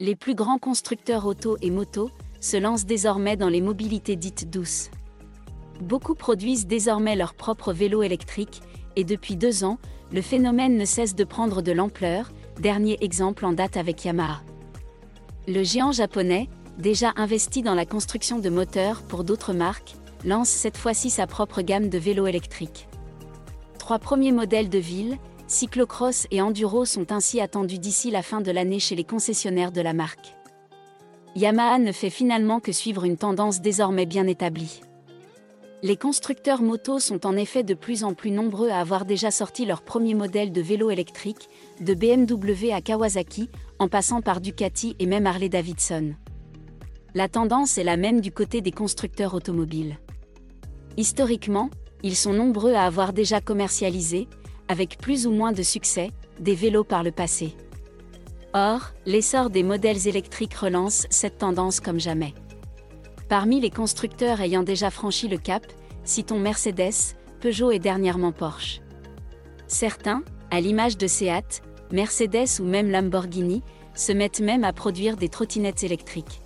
Les plus grands constructeurs auto et moto se lancent désormais dans les mobilités dites douces. Beaucoup produisent désormais leur propre vélo électrique, et depuis deux ans, le phénomène ne cesse de prendre de l'ampleur, dernier exemple en date avec Yamaha. Le géant japonais, déjà investi dans la construction de moteurs pour d'autres marques, lance cette fois-ci sa propre gamme de vélos électriques. Trois premiers modèles de ville, cyclocross et enduro sont ainsi attendus d'ici la fin de l'année chez les concessionnaires de la marque. Yamaha ne fait finalement que suivre une tendance désormais bien établie. Les constructeurs motos sont en effet de plus en plus nombreux à avoir déjà sorti leur premier modèle de vélo électrique, de BMW à Kawasaki, en passant par Ducati et même Harley Davidson. La tendance est la même du côté des constructeurs automobiles. Historiquement, ils sont nombreux à avoir déjà commercialisé, avec plus ou moins de succès, des vélos par le passé. Or, l'essor des modèles électriques relance cette tendance comme jamais. Parmi les constructeurs ayant déjà franchi le cap, citons Mercedes, Peugeot et dernièrement Porsche. Certains, à l'image de Seat, Mercedes ou même Lamborghini, se mettent même à produire des trottinettes électriques.